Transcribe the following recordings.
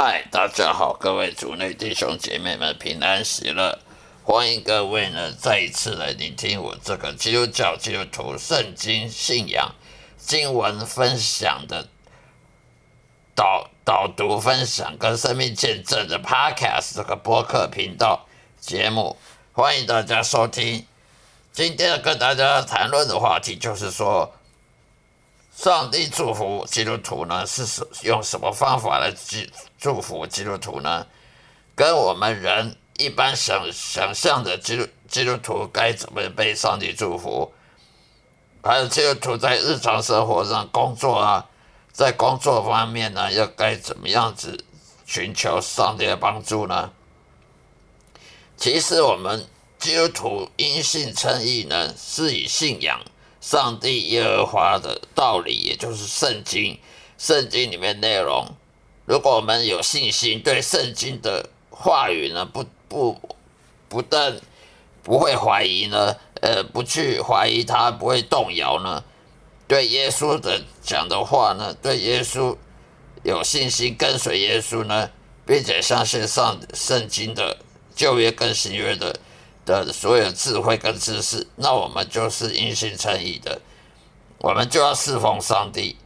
嗨，大家好，各位主内弟兄姐妹们平安喜乐，欢迎各位呢再一次来聆听我这个基督教基督徒圣经信仰经文分享的导导读分享跟生命见证的 Podcast 这个播客频道节目，欢迎大家收听。今天跟大家谈论的话题就是说。上帝祝福基督徒呢，是用什么方法来祝祝福基督徒呢？跟我们人一般想想象的基督基督徒该怎么被上帝祝福？还有基督徒在日常生活上工作啊，在工作方面呢，要该怎么样子寻求上帝的帮助呢？其实我们基督徒因信称义呢，是以信仰。上帝耶和华的道理，也就是圣经，圣经里面内容。如果我们有信心，对圣经的话语呢，不不不但不会怀疑呢，呃，不去怀疑他，不会动摇呢，对耶稣的讲的话呢，对耶稣有信心，跟随耶稣呢，并且相信上圣经的旧约跟新约的。的所有智慧跟知识，那我们就是因信称义的，我们就要侍奉上帝。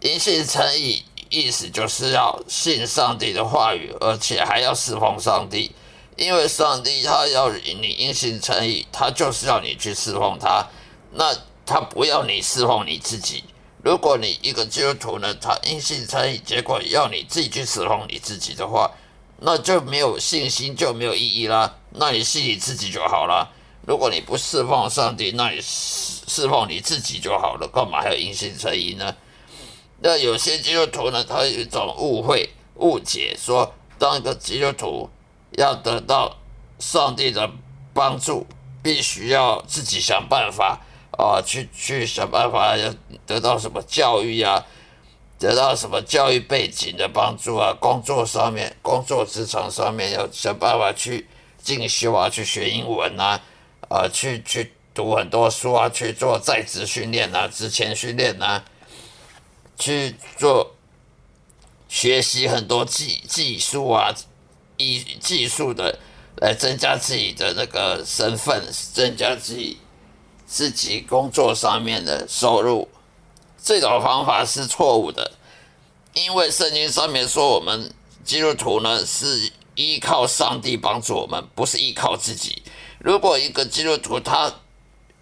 因信称义意思就是要信上帝的话语，而且还要侍奉上帝，因为上帝他要你因信称义，他就是要你去侍奉他，那他不要你侍奉你自己。如果你一个基督徒呢，他因信称义，结果要你自己去侍奉你自己的话，那就没有信心，就没有意义啦。那你信你自己就好了。如果你不侍奉上帝，那你侍侍奉你自己就好了。干嘛还要因信称义呢？那有些基督徒呢，他有一种误会、误解，说当一个基督徒要得到上帝的帮助，必须要自己想办法啊，去去想办法要得到什么教育呀。得到什么教育背景的帮助啊？工作上面，工作职场上面要想办法去进修啊，去学英文啊，啊，去去读很多书啊，去做在职训练啊，职前训练啊，去做学习很多技技术啊，以技术的来增加自己的那个身份，增加自己自己工作上面的收入。这种方法是错误的，因为圣经上面说，我们基督徒呢是依靠上帝帮助我们，不是依靠自己。如果一个基督徒他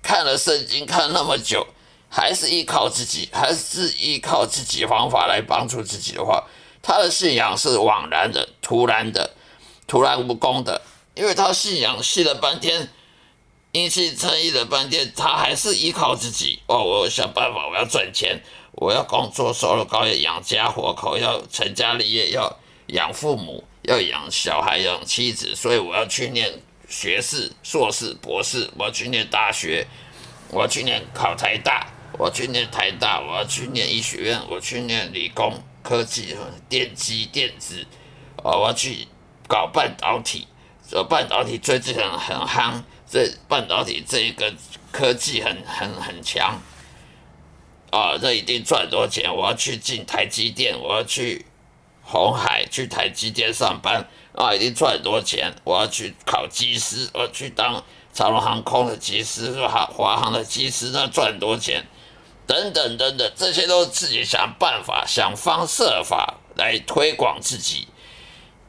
看了圣经看那么久，还是依靠自己，还是依靠自己方法来帮助自己的话，他的信仰是枉然的、徒然的、徒然无功的，因为他信仰信了半天。因信称义了半天，他还是依靠自己哦。我想办法，我要赚钱，我要工作，收入高，要养家活口，要成家立业，要养父母，要养小孩，养妻子。所以我要去念学士、硕士、博士，我要去念大学，我要去念考台大，我要去念台大，我要去念医学院，我去念理工科技、电机电子，哦，我要去搞半导体，这半导体最近很很夯。这半导体这一个科技很很很强啊，这一定赚很多钱。我要去进台积电，我要去红海去台积电上班啊，一定赚很多钱。我要去考机师，我要去当长荣航空的机师，华华航的机师，那赚很多钱。等等等等，这些都是自己想办法、想方设法来推广自己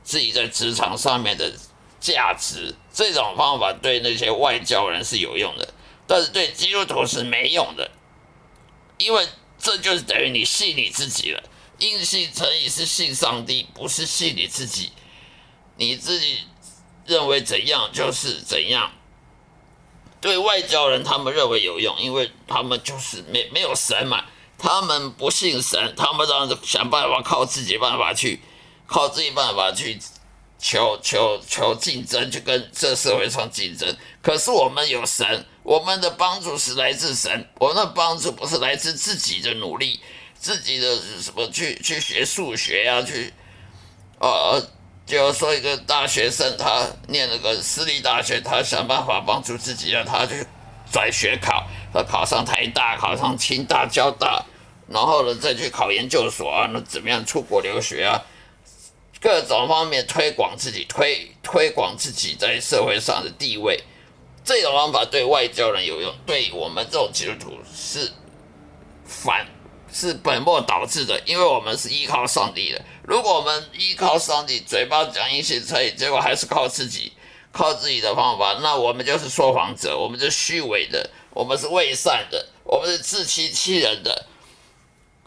自己在职场上面的。价值这种方法对那些外教人是有用的，但是对基督徒是没用的，因为这就是等于你信你自己了。因信成义是信上帝，不是信你自己。你自己认为怎样就是怎样。对外教人，他们认为有用，因为他们就是没没有神嘛，他们不信神，他们让想办法靠自己办法去，靠自己办法去。求求求竞争，就跟这社会上竞争。可是我们有神，我们的帮助是来自神，我们的帮助不是来自自己的努力，自己的什么去去学数学呀，去，呃，就说一个大学生，他念那个私立大学，他想办法帮助自己啊，他去转学考，他考上台大，考上清大、交大，然后呢再去考研究所啊，那怎么样出国留学啊？各种方面推广自己，推推广自己在社会上的地位。这种方法对外交人有用，对我们这种基督徒是反，是本末倒置的，因为我们是依靠上帝的。如果我们依靠上帝，嘴巴讲一些可以，结果还是靠自己，靠自己的方法，那我们就是说谎者，我们是虚伪的，我们是伪善的，我们是自欺欺人的。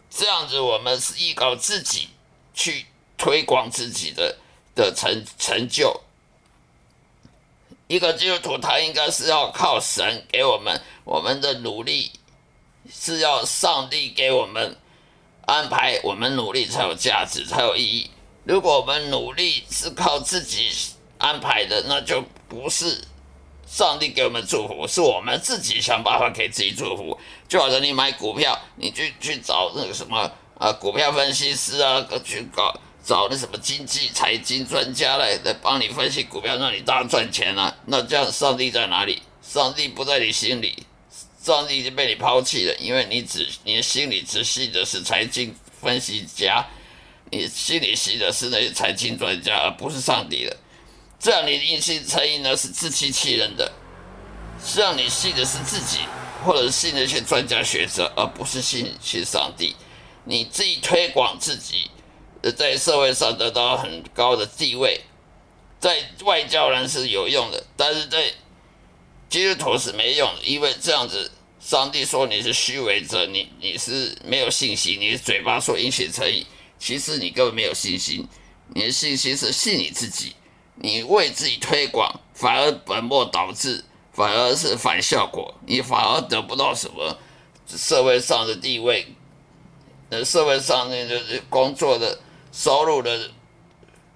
这样子，我们是依靠自己去推广自己的的成成就。一个基督徒，他应该是要靠神给我们我们的努力，是要上帝给我们安排，我们努力才有价值，才有意义。如果我们努力是靠自己安排的，那就不是上帝给我们祝福，是我们自己想办法给自己祝福。就好像你买股票，你去去找那个什么啊，股票分析师啊，去搞。找那什么经济财经专家来来帮你分析股票，让你大赚钱啊！那这样上帝在哪里？上帝不在你心里，上帝已经被你抛弃了，因为你只你心里只信的是财经分析家，你心里信的是那些财经专家，而不是上帝的。这样你的一心诚意呢是自欺欺人的，是让你信的是自己，或者是信那些专家学者，而不是信信上帝。你自己推广自己。在社会上得到很高的地位，在外交人是有用的，但是在基督徒是没用的，因为这样子，上帝说你是虚伪者，你你是没有信心，你嘴巴说殷勤诚意，其实你根本没有信心，你的信心是信你自己，你为自己推广，反而本末倒置，反而是反效果，你反而得不到什么社会上的地位，呃，社会上那个工作的。收入的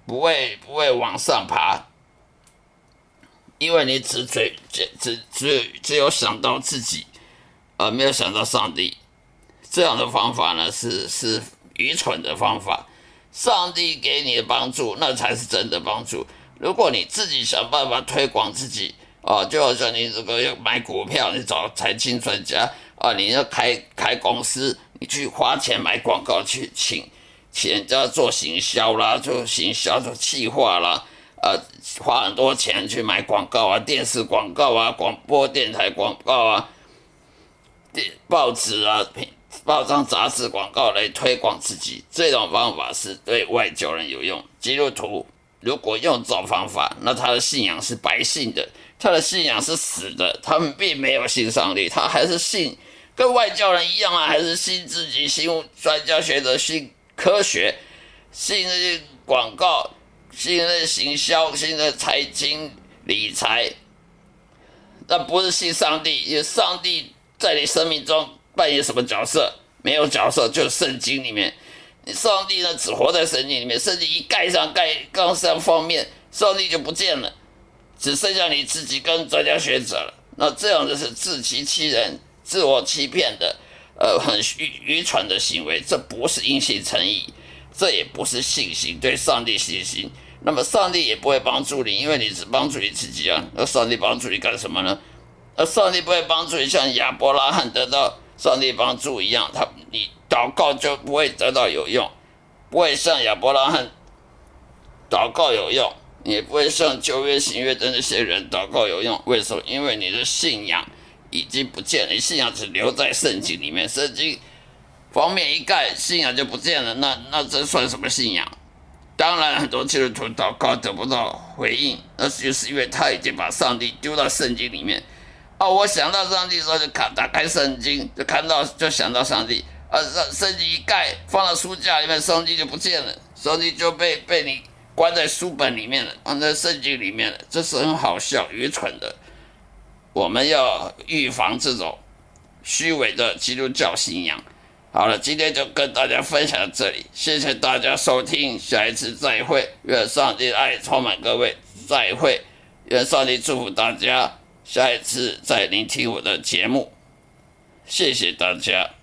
不会不会往上爬，因为你只嘴只只只只有想到自己，而没有想到上帝。这样的方法呢，是是愚蠢的方法。上帝给你的帮助，那才是真的帮助。如果你自己想办法推广自己，啊，就好像你这个要买股票，你找财经专家啊，你要开开公司，你去花钱买广告去请。请人家做行销啦，做行销做企划啦，呃，花很多钱去买广告啊，电视广告啊，广播电台广告啊，报纸啊，报章杂志广告来推广自己，这种方法是对外交人有用。基督徒如果用这种方法，那他的信仰是白信的，他的信仰是死的，他们并没有信上帝，他还是信跟外交人一样啊，还是信自己，信专家学者，信。科学，信那些广告，信那些行销，信那财经理财，那不是信上帝。因为上帝在你生命中扮演什么角色？没有角色，就是圣经里面。你上帝呢，只活在圣经里面。圣经一盖上盖刚上方面，上帝就不见了，只剩下你自己跟专家学者了。那这样的是自欺欺人、自我欺骗的。呃，很愚愚蠢的行为，这不是殷信诚意，这也不是信心，对上帝信心。那么上帝也不会帮助你，因为你只帮助你自己啊。那上帝帮助你干什么呢？那上帝不会帮助你，像亚伯拉罕得到上帝帮助一样，他你祷告就不会得到有用，不会像亚伯拉罕祷告有用，也不会像旧约、新约的那些人祷告有用。为什么？因为你的信仰。已经不见了，信仰只留在圣经里面，圣经方面一盖，信仰就不见了。那那这算什么信仰？当然，很多基督徒祷告得不到回应，那就是因为他已经把上帝丢到圣经里面。哦，我想到上帝时候就看打开圣经，就看到就想到上帝。啊，圣圣经一盖放到书架里面，上帝就不见了，上帝就被被你关在书本里面了，关在圣经里面了。这是很好笑、愚蠢的。我们要预防这种虚伪的基督教信仰。好了，今天就跟大家分享到这里，谢谢大家收听，下一次再会。愿上帝爱充满各位，再会。愿上帝祝福大家，下一次再聆听我的节目。谢谢大家。